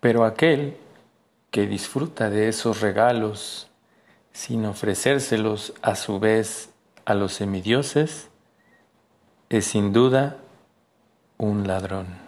Pero aquel que disfruta de esos regalos sin ofrecérselos a su vez a los semidioses, es sin duda un ladrón.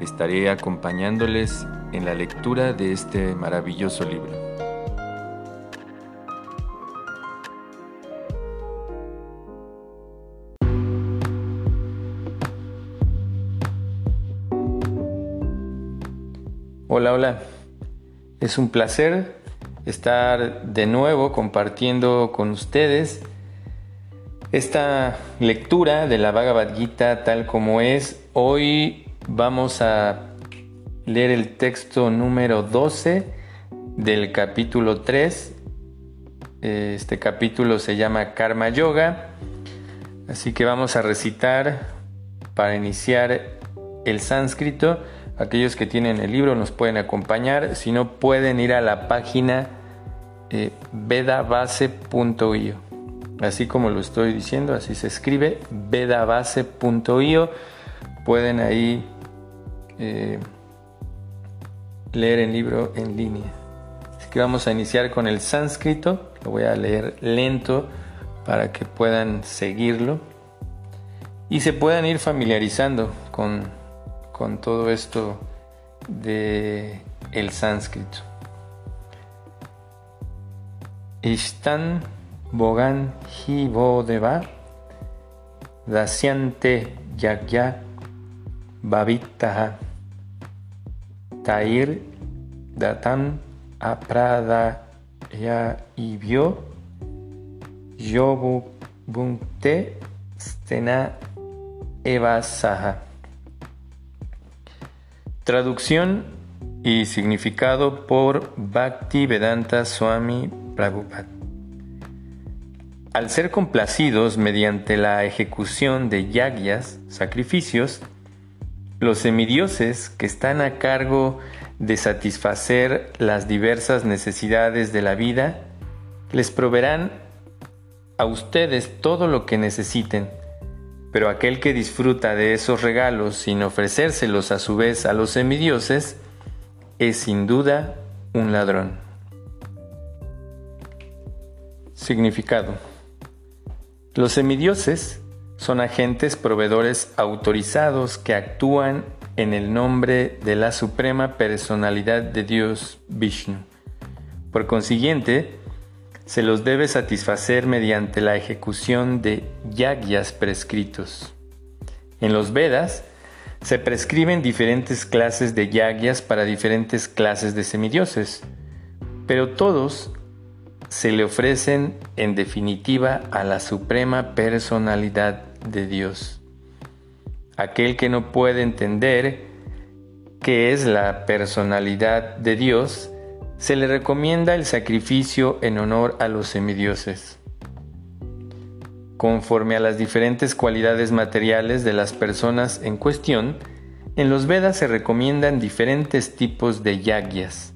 estaré acompañándoles en la lectura de este maravilloso libro. Hola, hola. Es un placer estar de nuevo compartiendo con ustedes esta lectura de la Bhagavad Gita tal como es. Hoy Vamos a leer el texto número 12 del capítulo 3. Este capítulo se llama Karma Yoga. Así que vamos a recitar para iniciar el sánscrito. Aquellos que tienen el libro nos pueden acompañar. Si no, pueden ir a la página eh, vedabase.io. Así como lo estoy diciendo, así se escribe, vedabase.io. Pueden ahí eh, leer el libro en línea. Así que vamos a iniciar con el sánscrito, lo voy a leer lento para que puedan seguirlo y se puedan ir familiarizando con, con todo esto de el sánscrito. Ishtan Bogan Hi Deva Dasyante Yagya Babitaha Tair Datan Apradaya Ibyo Yobu Bunte Stena Evasaha. Traducción y significado por Bhakti Vedanta Swami Prabhupada. Al ser complacidos mediante la ejecución de yagyas, sacrificios, los semidioses que están a cargo de satisfacer las diversas necesidades de la vida, les proveerán a ustedes todo lo que necesiten, pero aquel que disfruta de esos regalos sin ofrecérselos a su vez a los semidioses, es sin duda un ladrón. Significado. Los semidioses son agentes proveedores autorizados que actúan en el nombre de la Suprema Personalidad de Dios Vishnu. Por consiguiente, se los debe satisfacer mediante la ejecución de yagyas prescritos. En los Vedas se prescriben diferentes clases de yagyas para diferentes clases de semidioses, pero todos se le ofrecen en definitiva a la suprema personalidad de Dios. Aquel que no puede entender qué es la personalidad de Dios, se le recomienda el sacrificio en honor a los semidioses. Conforme a las diferentes cualidades materiales de las personas en cuestión, en los Vedas se recomiendan diferentes tipos de yagyas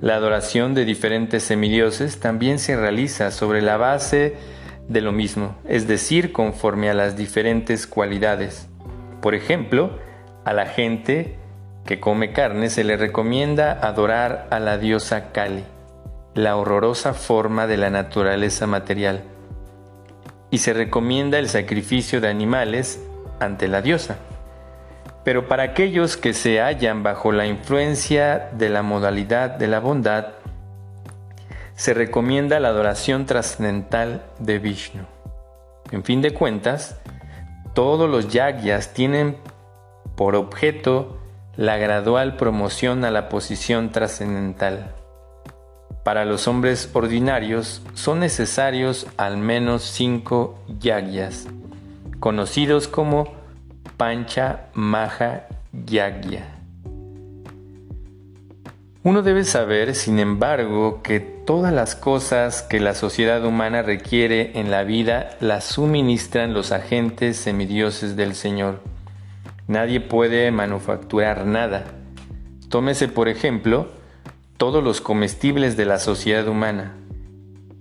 la adoración de diferentes semidioses también se realiza sobre la base de lo mismo, es decir, conforme a las diferentes cualidades. Por ejemplo, a la gente que come carne se le recomienda adorar a la diosa Kali, la horrorosa forma de la naturaleza material, y se recomienda el sacrificio de animales ante la diosa. Pero para aquellos que se hallan bajo la influencia de la modalidad de la bondad, se recomienda la adoración trascendental de Vishnu. En fin de cuentas, todos los yagyas tienen por objeto la gradual promoción a la posición trascendental. Para los hombres ordinarios son necesarios al menos cinco yagyas, conocidos como Pancha Maha Yagya. Uno debe saber, sin embargo, que todas las cosas que la sociedad humana requiere en la vida las suministran los agentes semidioses del Señor. Nadie puede manufacturar nada. Tómese, por ejemplo, todos los comestibles de la sociedad humana.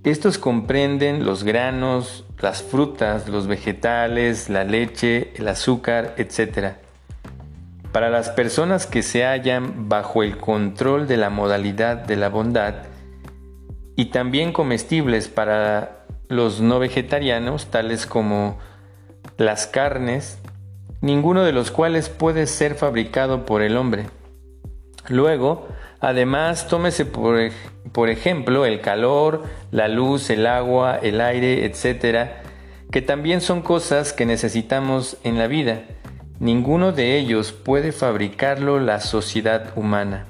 Estos comprenden los granos, las frutas, los vegetales, la leche, el azúcar, etc. Para las personas que se hallan bajo el control de la modalidad de la bondad y también comestibles para los no vegetarianos, tales como las carnes, ninguno de los cuales puede ser fabricado por el hombre. Luego, además, tómese por, por ejemplo el calor, la luz, el agua, el aire, etc., que también son cosas que necesitamos en la vida Ninguno de ellos puede fabricarlo la sociedad humana.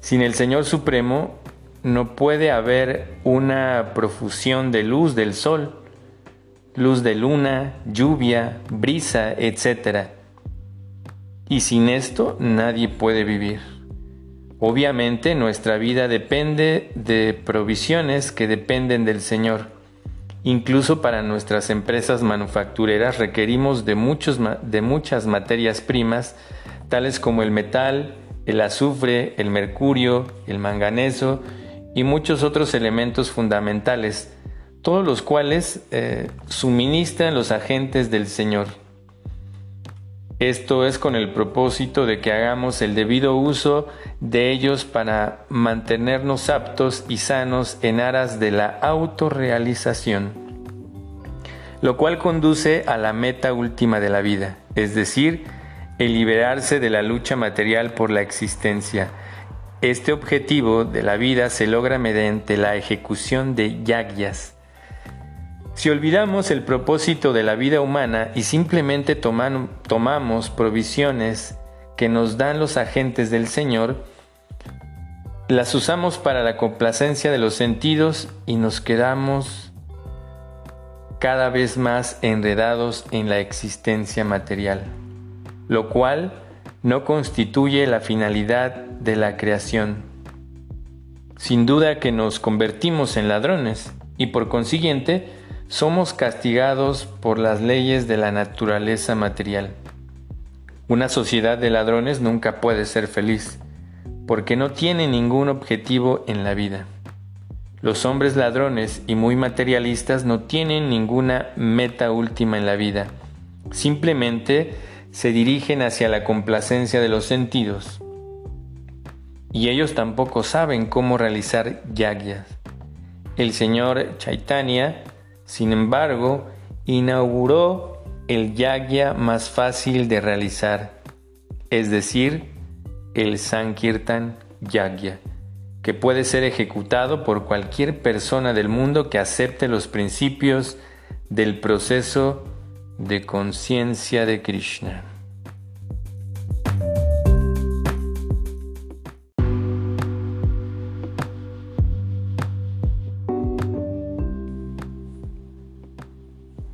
Sin el Señor Supremo no puede haber una profusión de luz del sol, luz de luna, lluvia, brisa, etc. Y sin esto nadie puede vivir. Obviamente nuestra vida depende de provisiones que dependen del Señor. Incluso para nuestras empresas manufactureras requerimos de, muchos, de muchas materias primas, tales como el metal, el azufre, el mercurio, el manganeso y muchos otros elementos fundamentales, todos los cuales eh, suministran los agentes del Señor. Esto es con el propósito de que hagamos el debido uso de ellos para mantenernos aptos y sanos en aras de la autorrealización, lo cual conduce a la meta última de la vida, es decir, el liberarse de la lucha material por la existencia. Este objetivo de la vida se logra mediante la ejecución de yagyas, si olvidamos el propósito de la vida humana y simplemente tomamos provisiones que nos dan los agentes del Señor, las usamos para la complacencia de los sentidos y nos quedamos cada vez más enredados en la existencia material, lo cual no constituye la finalidad de la creación. Sin duda que nos convertimos en ladrones y por consiguiente somos castigados por las leyes de la naturaleza material. Una sociedad de ladrones nunca puede ser feliz, porque no tiene ningún objetivo en la vida. Los hombres ladrones y muy materialistas no tienen ninguna meta última en la vida, simplemente se dirigen hacia la complacencia de los sentidos. Y ellos tampoco saben cómo realizar yagyas. El señor Chaitanya sin embargo, inauguró el yagya más fácil de realizar, es decir, el Sankirtan Yagya, que puede ser ejecutado por cualquier persona del mundo que acepte los principios del proceso de conciencia de Krishna.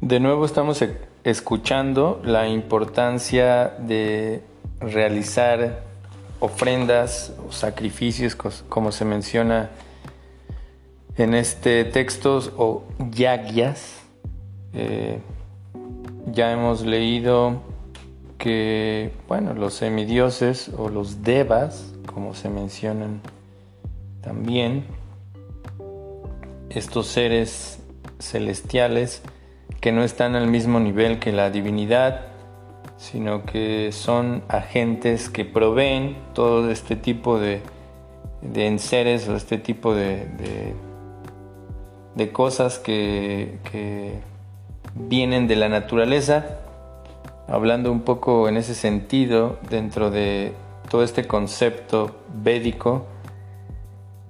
De nuevo estamos e-, escuchando la importancia de realizar ofrendas o sacrificios, como se menciona en este texto, o yagyas. Eh, ya hemos leído que, bueno, los semidioses o los devas, como se mencionan también, estos seres celestiales, que no están al mismo nivel que la divinidad, sino que son agentes que proveen todo este tipo de, de enseres o este tipo de, de, cosas que, que vienen de la naturaleza, hablando un poco en ese sentido dentro de todo este concepto védico,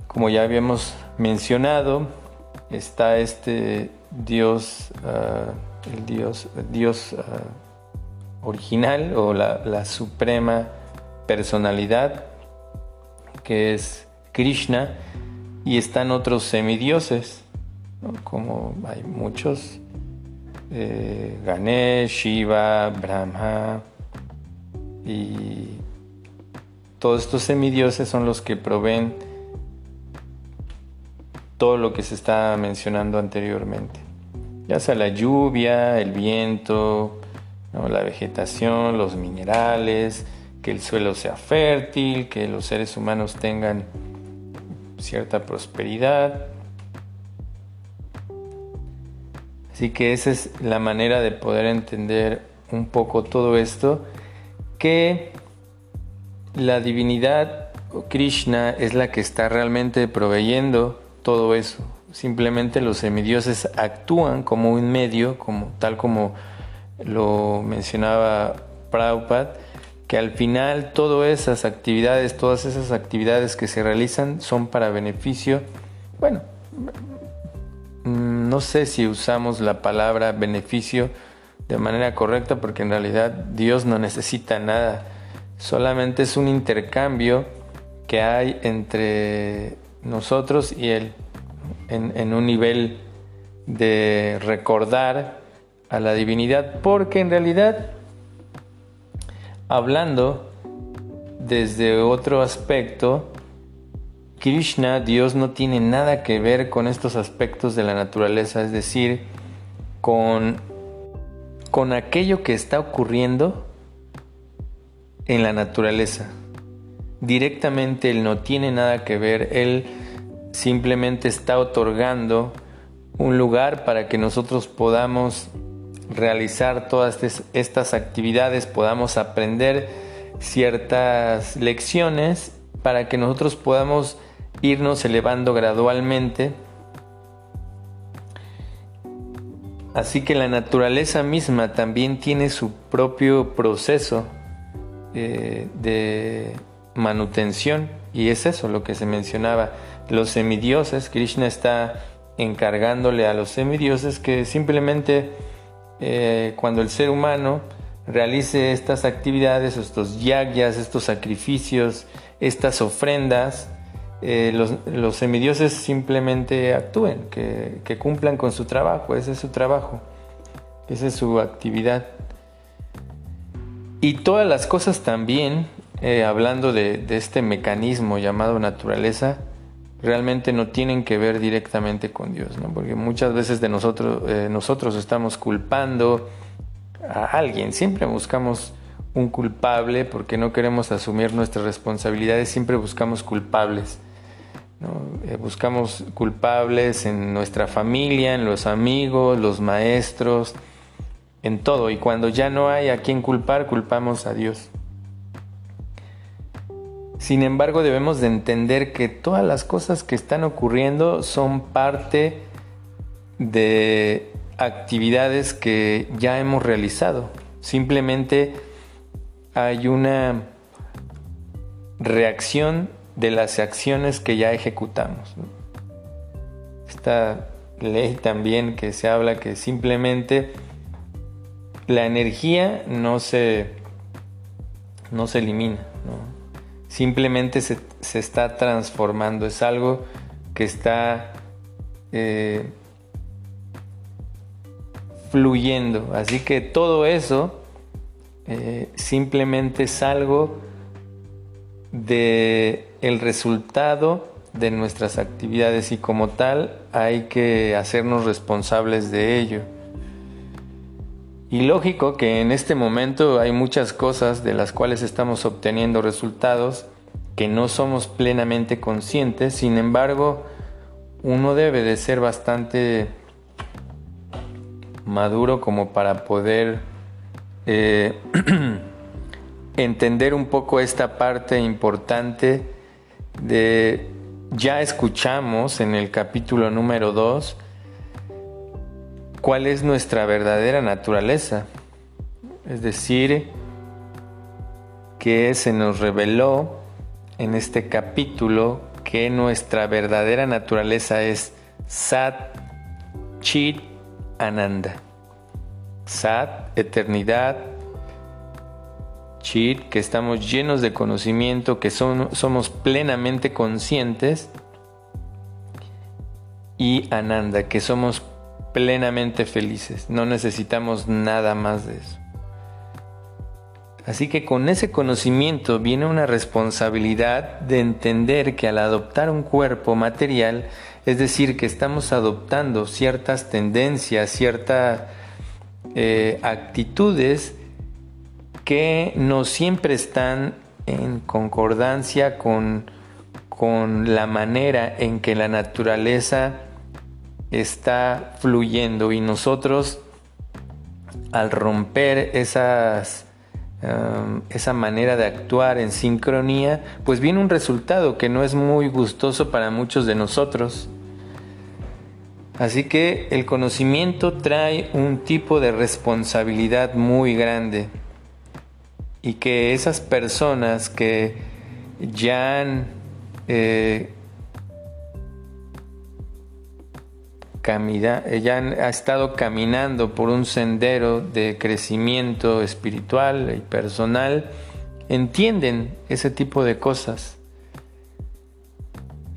como ya habíamos mencionado, está este Dios, ah, el Dios, Dios ah, original o la, suprema personalidad que es Krishna y están otros semidioses, como hay muchos, eh, Ganesh, Shiva, Brahma y todos estos semidioses son los que proveen todo lo que se está mencionando anteriormente, ya sea la lluvia, el viento, la vegetación, los minerales, que el suelo sea fértil, que los seres humanos tengan cierta prosperidad. Así que esa es la manera de poder entender un poco todo esto, que la divinidad Krishna es la que está realmente proveyendo todo eso. Simplemente los semidioses actúan como un medio, como, tal como lo mencionaba Prabhupada, que al final todas esas actividades, todas esas actividades que se realizan son para beneficio, bueno, mm, no sé si usamos la palabra beneficio de manera correcta porque en realidad Dios no necesita nada, solamente es un intercambio que hay entre nosotros y Él en, un nivel de recordar a la divinidad, porque en realidad, hablando desde otro aspecto, Krishna, Dios, no tiene nada que ver con estos aspectos de la naturaleza, es decir, con, con aquello que está ocurriendo en la naturaleza. Directamente Él no tiene nada que ver, Él simplemente está otorgando un lugar para que nosotros podamos realizar todas estas actividades, podamos aprender ciertas lecciones para que nosotros podamos irnos elevando gradualmente. Así que la naturaleza misma también tiene su propio proceso eh, de manutención y es eso lo que se mencionaba. Los semidioses, Krishna está encargándole a los semidioses que simplemente eh, cuando el ser humano realice estas actividades, estos yagyas, estos sacrificios, estas ofrendas, eh, los, semidioses simplemente actúen, que, cumplan con su trabajo, ese es su trabajo, esa es su actividad. Y todas las cosas también, eh, hablando de, este mecanismo llamado naturaleza, realmente no tienen que ver directamente con Dios, ¿no? porque muchas veces de nosotros, eh, nosotros estamos culpando a alguien, siempre buscamos un culpable porque no queremos asumir nuestras responsabilidades, siempre buscamos culpables. Eh, buscamos culpables en nuestra familia, en los amigos, los maestros, en todo. Y cuando ya no hay a quien culpar, culpamos a Dios. Sin embargo, debemos de entender que todas las cosas que están ocurriendo son parte de actividades que ya hemos realizado. Simplemente hay una reacción de las acciones que ya ejecutamos. Esta ley también que se habla que simplemente la energía no se, no se elimina. Simplemente se, está transformando, es algo que está eh, fluyendo. Así que todo eso eh, simplemente es algo de el resultado de nuestras actividades y como tal hay que hacernos responsables de ello. Y lógico que en este momento hay muchas cosas de las cuales estamos obteniendo resultados que no somos plenamente conscientes, sin embargo, uno debe de ser bastante maduro como para poder eh, entender un poco esta parte importante de ya escuchamos en el capítulo número 2 cuál es nuestra verdadera naturaleza. Es decir, que se nos reveló en este capítulo que nuestra verdadera naturaleza es Sat Chit Ananda. Sat, eternidad, Chit, que estamos llenos de conocimiento, que somos plenamente conscientes, y Ananda, que somos plenamente felices, no necesitamos nada más de eso. Así que con ese conocimiento viene una responsabilidad de entender que al adoptar un cuerpo material, es decir, que estamos adoptando ciertas tendencias, ciertas eh, actitudes que no siempre están en concordancia con, con la manera en que la naturaleza está fluyendo y nosotros al romper Em, esa manera de actuar en sincronía, pues viene un resultado que no es muy gustoso para muchos de nosotros. Así que el conocimiento trae un tipo de responsabilidad muy grande y que esas personas que ya han eh, ella ha estado caminando por un sendero de crecimiento espiritual y personal, entienden ese tipo de cosas.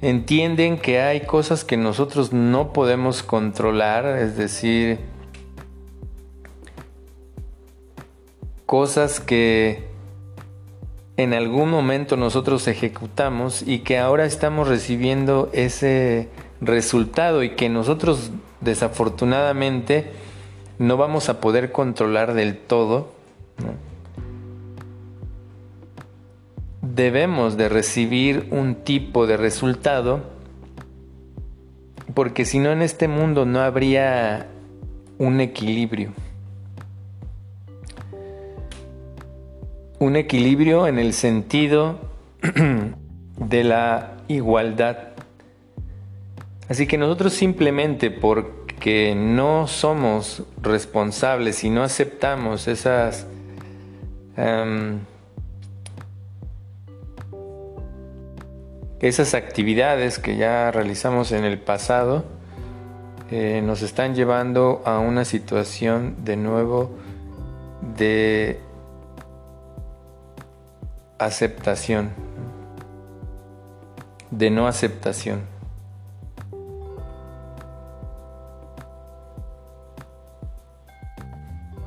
Entienden que hay cosas que nosotros no podemos controlar, es decir, cosas que en algún momento nosotros ejecutamos y que ahora estamos recibiendo ese resultado y que nosotros desafortunadamente no vamos a poder controlar del todo, debemos de recibir un tipo de resultado porque si no en este mundo no habría un equilibrio. Un equilibrio en el sentido de la igualdad Así que nosotros simplemente porque no somos responsables y no aceptamos esas em, esas actividades que ya realizamos en el pasado eh, nos están llevando a una situación de nuevo de aceptación, de no aceptación.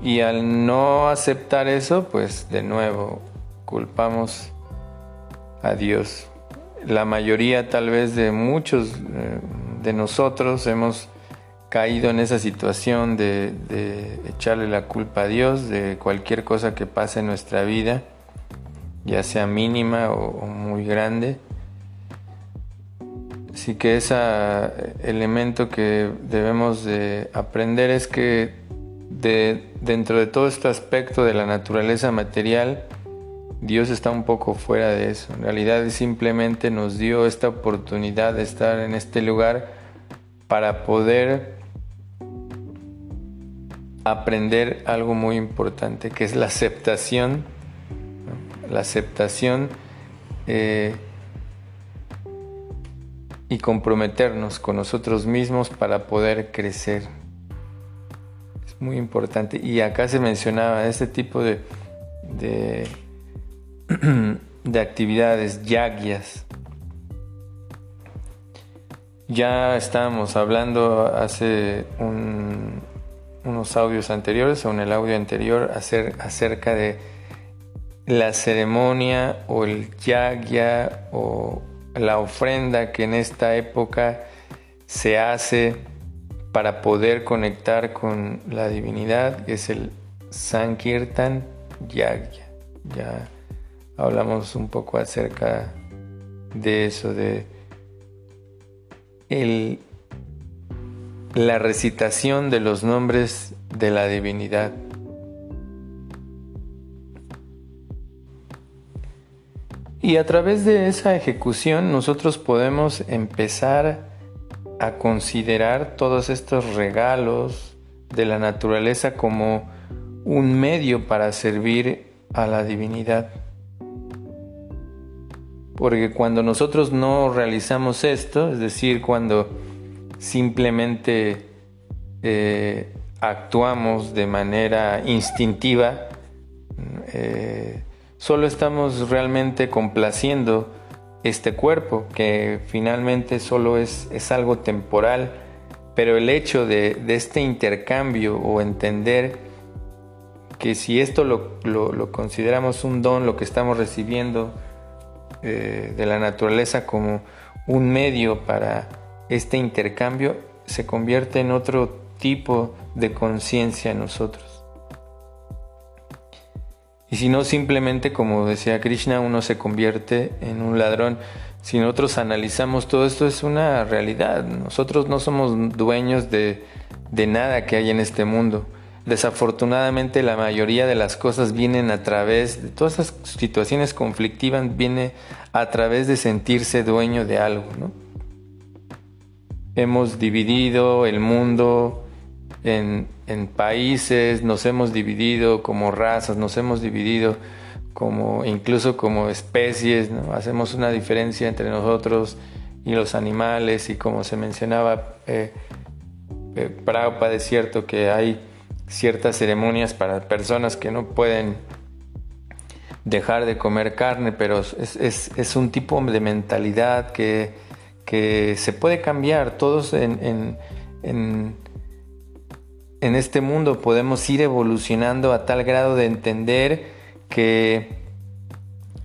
Y al no aceptar eso, pues de nuevo culpamos a Dios. La mayoría tal vez de muchos eh, de nosotros hemos caído en esa situación de, echarle la culpa a Dios de cualquier cosa que pase en nuestra vida, ya sea mínima o, muy grande. Así que ese elemento que debemos de aprender es que de, dentro de todo este aspecto de la naturaleza material, Dios está un poco fuera de eso. En realidad simplemente nos dio esta oportunidad de estar en este lugar para poder aprender algo muy importante, que es la aceptación, la aceptación eh, y comprometernos con nosotros mismos para poder crecer muy importante. Y acá se mencionaba este tipo de, de, de actividades, yagyas. Ya estábamos hablando hace unos audios anteriores o en el audio anterior acerca de la ceremonia o el yagya o la ofrenda que en esta época se hace para poder conectar con la divinidad, es el Sankirtan Yagya. Ya hablamos un poco acerca de eso, de el, la recitación de los nombres de la divinidad. Y a través de esa ejecución nosotros podemos empezar a considerar todos estos regalos de la naturaleza como un medio para servir a la divinidad. Porque cuando nosotros no realizamos esto, es decir, cuando simplemente eh, actuamos de manera instintiva, eh, solo estamos realmente complaciendo este cuerpo, que finalmente solo es, es algo temporal, pero el hecho de, este intercambio o entender que si esto lo, consideramos un don, lo que estamos recibiendo eh, de la naturaleza como un medio para este intercambio, se convierte en otro tipo de conciencia en nosotros. Y si no, simplemente, como decía Krishna, uno se convierte en un ladrón. Si nosotros analizamos todo esto, es una realidad. Nosotros no somos dueños de, de nada que hay en este mundo. Desafortunadamente la mayoría de las cosas vienen a través de todas esas situaciones conflictivas, viene a través de sentirse dueño de algo. ¿no? Hemos dividido el mundo en, países, nos hemos dividido como razas, nos hemos dividido como incluso como especies, hacemos una diferencia entre nosotros y los animales y como se mencionaba eh, eh Prabhupada es cierto que hay ciertas ceremonias para personas que no pueden dejar de comer carne, pero es, un tipo de mentalidad que, que, se puede cambiar. Todos en, en en este mundo podemos ir evolucionando a tal grado de entender que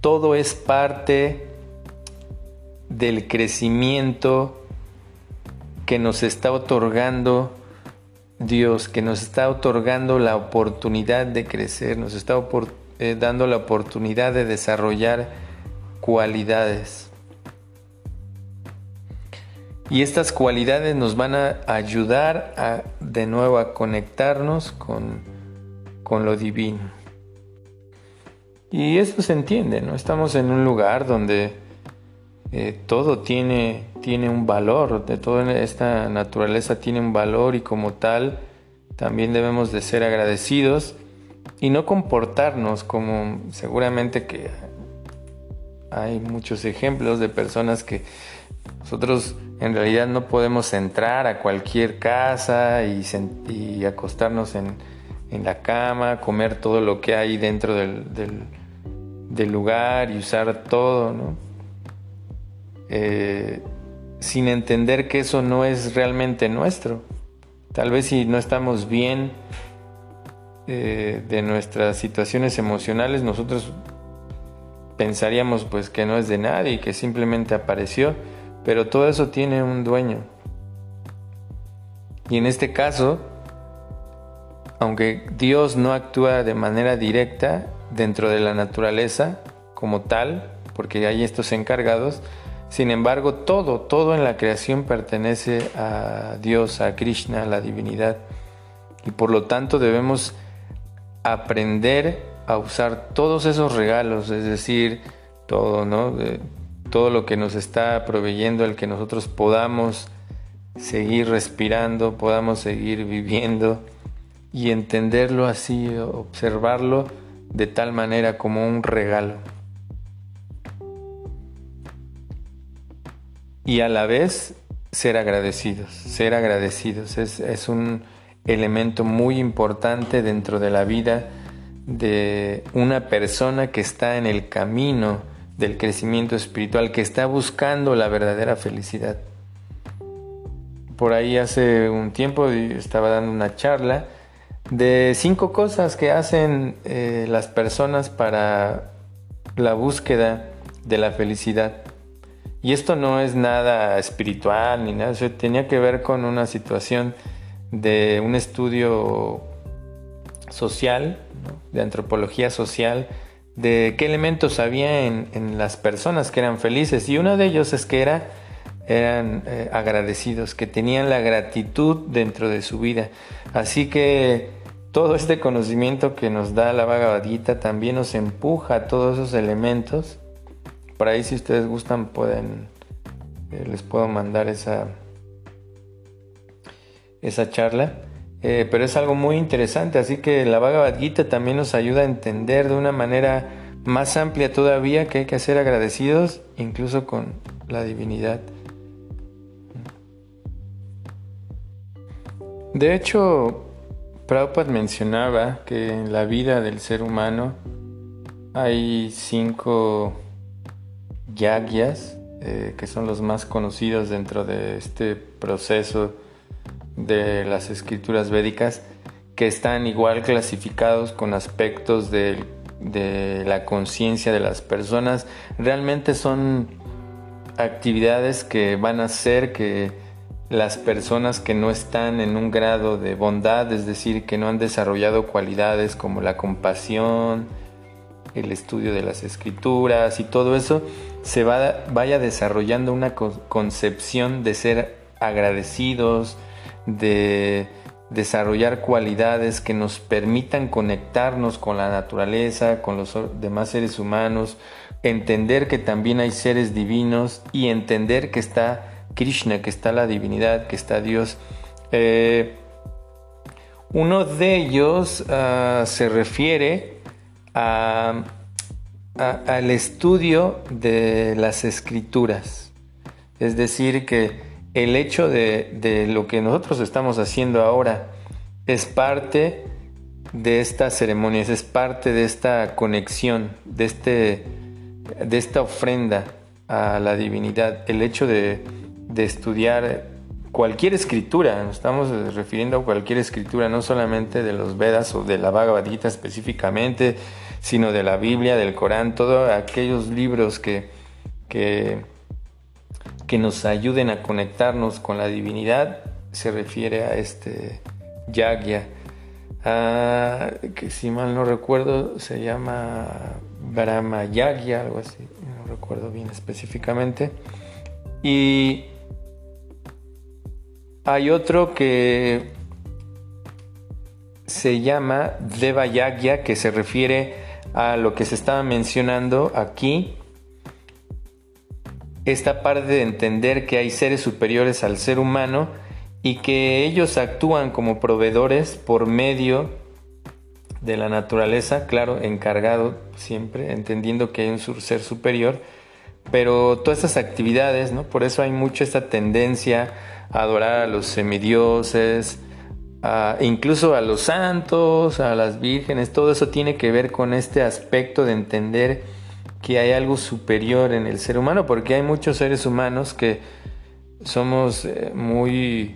todo es parte del crecimiento que nos está otorgando Dios, que nos está otorgando la oportunidad de crecer, nos está eh, dando la oportunidad de desarrollar cualidades. Y estas cualidades nos van a ayudar a, de nuevo a conectarnos con, lo divino. Y esto se entiende, ¿no? Estamos en un lugar donde eh, todo tiene, tiene un valor, de toda esta naturaleza tiene un valor y como tal también debemos de ser agradecidos y no comportarnos como seguramente que hay muchos ejemplos de personas que nosotros en realidad no podemos entrar a cualquier casa y, acostarnos en, la cama, comer todo lo que hay dentro del, lugar y usar todo, ¿no? Eh, sin entender que eso no es realmente nuestro. Tal vez si no estamos bien eh, de nuestras situaciones emocionales, nosotros pensaríamos pues que no es de nadie y que simplemente apareció pero todo eso tiene un dueño. Y en este caso, aunque Dios no actúa de manera directa dentro de la naturaleza como tal, porque hay estos encargados, sin embargo todo, todo en la creación pertenece a Dios, a Krishna, a la divinidad. Y por lo tanto debemos aprender a usar todos esos regalos, es decir, todo, ¿no? Todo lo que nos está proveyendo, el que nosotros podamos seguir respirando, podamos seguir viviendo y entenderlo así, observarlo de tal manera como un regalo. Y a la vez ser agradecidos, ser agradecidos es, un elemento muy importante dentro de la vida de una persona que está en el camino del crecimiento espiritual, que está buscando la verdadera felicidad. Por ahí hace un tiempo estaba dando una charla de cinco cosas que hacen eh, las personas para la búsqueda de la felicidad. Y esto no es nada espiritual ni nada, tenía que ver con una situación de un estudio social, de antropología social, de qué elementos había en, las personas que eran felices y uno de ellos es que era, eran eh, agradecidos, que tenían la gratitud dentro de su vida. Así que todo este conocimiento que nos da la Bhagavad Gita también nos empuja a todos esos elementos. Por ahí si ustedes gustan pueden, eh, les puedo mandar esa, esa charla. Eh, pero es algo muy interesante, así que la Bhagavad Gita también nos ayuda a entender de una manera más amplia todavía que hay que ser agradecidos incluso con la divinidad. De hecho, Prabhupada mencionaba que en la vida del ser humano hay cinco yagyas eh, que son los más conocidos dentro de este proceso de las escrituras védicas que están igual clasificados con aspectos de, de la conciencia de las personas. Realmente son actividades que van a hacer que las personas que no están en un grado de bondad, es decir, que no han desarrollado cualidades como la compasión, el estudio de las escrituras y todo eso, se vaya desarrollando una concepción de ser agradecidos, de desarrollar cualidades que nos permitan conectarnos con la naturaleza, con los demás seres humanos, entender que también hay seres divinos y entender que está Krishna, que está la divinidad, que está Dios. Eh, uno de ellos ah, se refiere al estudio de las escrituras. Es decir, que el hecho de, de, lo que nosotros estamos haciendo ahora es parte de estas ceremonias, es parte de esta conexión, de, este, de esta ofrenda a la divinidad. El hecho de, de estudiar cualquier escritura, nos estamos refiriendo a cualquier escritura, no solamente de los Vedas o de la Bhagavad Gita específicamente, sino de la Biblia, del Corán, todos aquellos libros que, que, que nos ayuden a conectarnos con la divinidad, se refiere a este Yagya, ah, que si mal no recuerdo se llama Brahma Yagya, algo así, no recuerdo bien específicamente. Y hay otro que se llama Deva Yagya, que se refiere a lo que se estaba mencionando aquí. Esta parte de entender que hay seres superiores al ser humano y que ellos actúan como proveedores por medio de la naturaleza, claro, encargado siempre, entendiendo que hay un ser superior, pero todas esas actividades, ¿no? Por eso hay mucho esta tendencia adorar a los semidioses, incluso a los santos, a las vírgenes, todo eso tiene que ver con este aspecto de entender que hay algo superior en el ser humano, porque hay muchos seres humanos que somos eh, muy,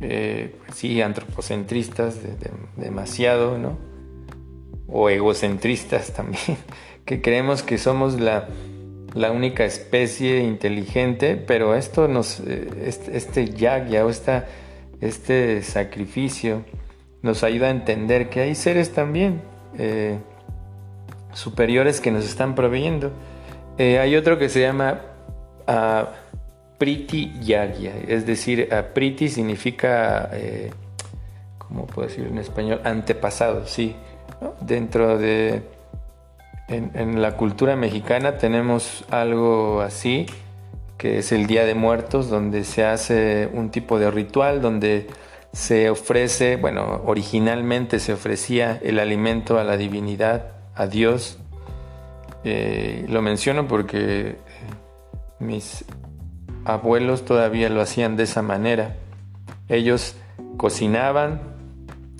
eh, sí, antropocentristas, demasiado, ¿no? O egocentristas también, que creemos que somos la la única especie inteligente, pero esto nos, este, este yagya o esta, este sacrificio nos ayuda a entender que hay seres también superiores que nos están proveyendo. Eh, hay otro que se llama uh, Priti Yagya, es decir, Priti significa, ¿cómo puedo decir en español? Antepasado, sí. Dentro de en, la cultura mexicana tenemos algo así, que es el Día de Muertos, donde se hace un tipo de ritual, donde se ofrece, bueno, originalmente se ofrecía el alimento a la divinidad, a Dios. Eh, lo menciono porque mis abuelos todavía lo hacían de esa manera. Ellos cocinaban,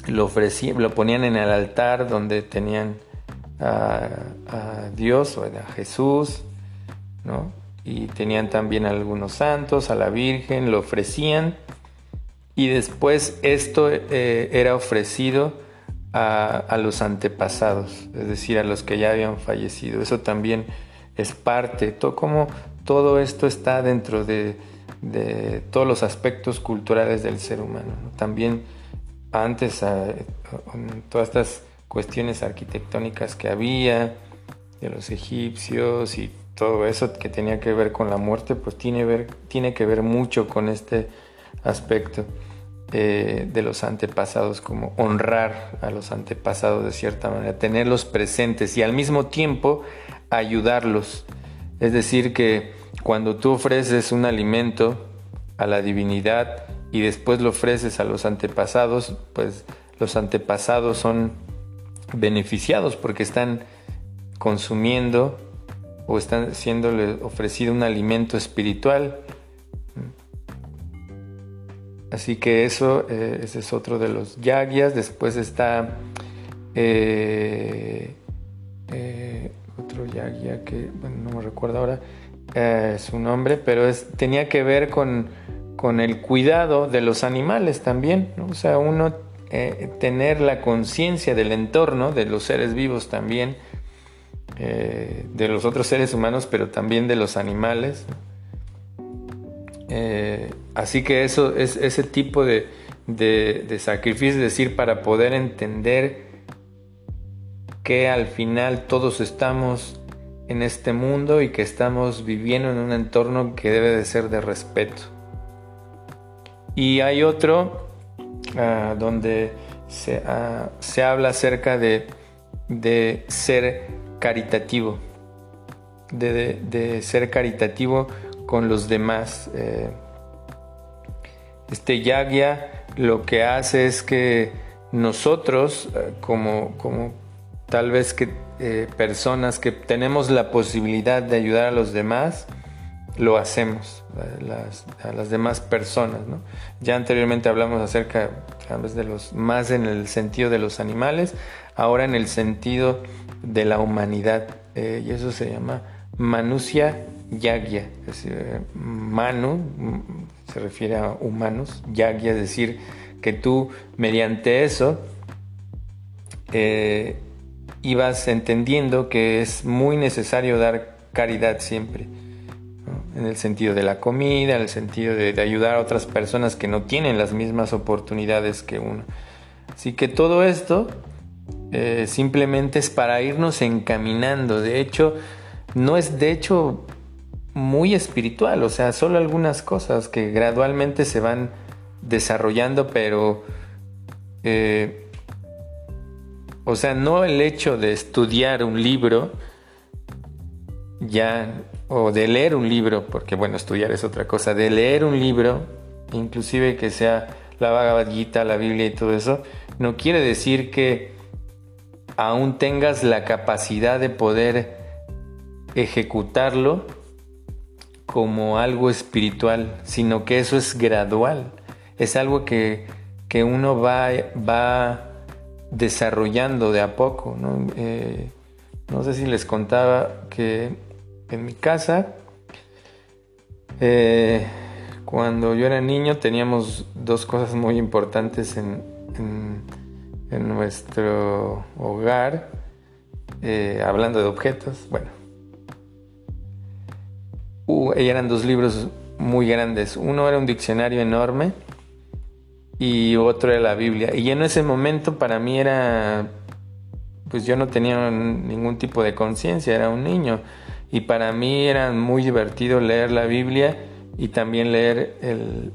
lo, ofrecían, lo ponían en el altar donde tenían a, Dios o a Jesús, ¿no? Y tenían también algunos santos, a la Virgen, lo ofrecían y después esto eh, era ofrecido a, los antepasados, es decir, a los que ya habían fallecido. Eso también es parte, todo, como todo esto está dentro de, todos los aspectos culturales del ser humano. También antes, todas estas cuestiones arquitectónicas que había, de los egipcios y todo eso que tenía que ver con la muerte, pues tiene, ver, tiene que ver mucho con este aspecto eh, de los antepasados, como honrar a los antepasados de cierta manera, tenerlos presentes y al mismo tiempo ayudarlos. Es decir, que cuando tú ofreces un alimento a la divinidad y después lo ofreces a los antepasados, pues los antepasados son beneficiados porque están consumiendo o están siendo ofrecido un alimento espiritual. Así que eso, eh, ese es otro de los yagyas. Después está eh, eh, otro yagya que no me recuerdo ahora su nombre, pero tenía que ver con, con el cuidado de los animales también, o sea, uno tener la conciencia del entorno, de los seres vivos también, de los otros seres humanos, pero también de los animales. Así que eso es ese tipo de, de, de sacrificio, es decir, para poder entender que al final todos estamos en este mundo y que estamos viviendo en un entorno que debe de ser de respeto. Y hay otro ah, donde se, ah, se, habla acerca de, de ser caritativo, de, de, ser caritativo con los demás. Eh, este yagya lo que hace es que nosotros, eh, como, como tal vez que eh, personas que tenemos la posibilidad de ayudar a los demás, lo hacemos, a las demás personas. Ya anteriormente hablamos acerca de los más en el sentido de los animales, ahora en el sentido de la humanidad, y eso se llama Manusya Yagya, es decir, Manu mm, se refiere a humanos, Yagya es decir, que tú mediante eso eh, ibas entendiendo que es muy necesario dar caridad siempre, en el sentido de la comida, en el sentido de, ayudar a otras personas que no tienen las mismas oportunidades que uno. Así que todo esto eh, simplemente es para irnos encaminando. De hecho, no es de hecho muy espiritual, o sea, solo algunas cosas que gradualmente se van desarrollando, pero eh, o sea, no el hecho de estudiar un libro ya o de leer un libro, porque bueno, estudiar es otra cosa, de leer un libro, inclusive que sea la Bhagavad la Biblia y todo eso, no quiere decir que aún tengas la capacidad de poder ejecutarlo como algo espiritual, sino que eso es gradual, es algo que, que uno va, va desarrollando de a poco. ¿no? Eh, sé si les contaba que en mi casa, eh, cuando yo era niño, teníamos dos cosas muy importantes en, en, nuestro hogar, eh, hablando de objetos. Bueno, uh, eran dos libros muy grandes. Uno era un diccionario enorme y otro era la Biblia. Y en ese momento para mí era, pues yo no tenía ningún tipo de conciencia, era un niño. Y para mí era muy divertido leer la Biblia y también leer el,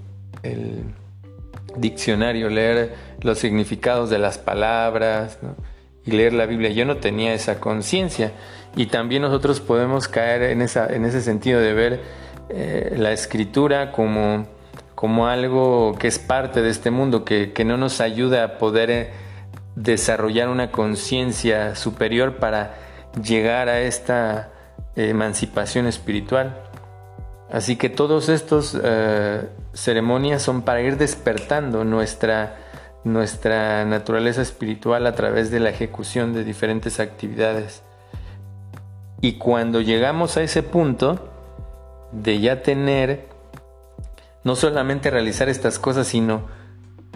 diccionario, leer los significados de las palabras y leer la Biblia. Yo no tenía esa conciencia. Y también nosotros podemos caer en, esa, en ese sentido de ver eh, la escritura como como algo que es parte de este mundo, que, no nos ayuda a poder eh, desarrollar una conciencia superior para llegar a esta emancipación espiritual. Así que todas estas eh, ceremonias son para ir despertando nuestra, nuestra naturaleza espiritual a través de la ejecución de diferentes actividades. Y cuando llegamos a ese punto de ya tener no solamente realizar estas cosas, sino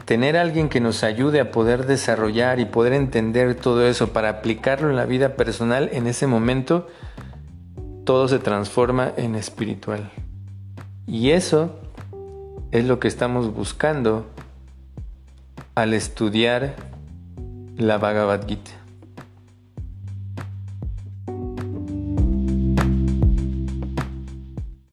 tener alguien que nos ayude a poder desarrollar y poder entender todo eso para aplicarlo en la vida personal, en ese momento todo se transforma en espiritual. Y eso es lo que estamos buscando al estudiar la Bhagavad Gita.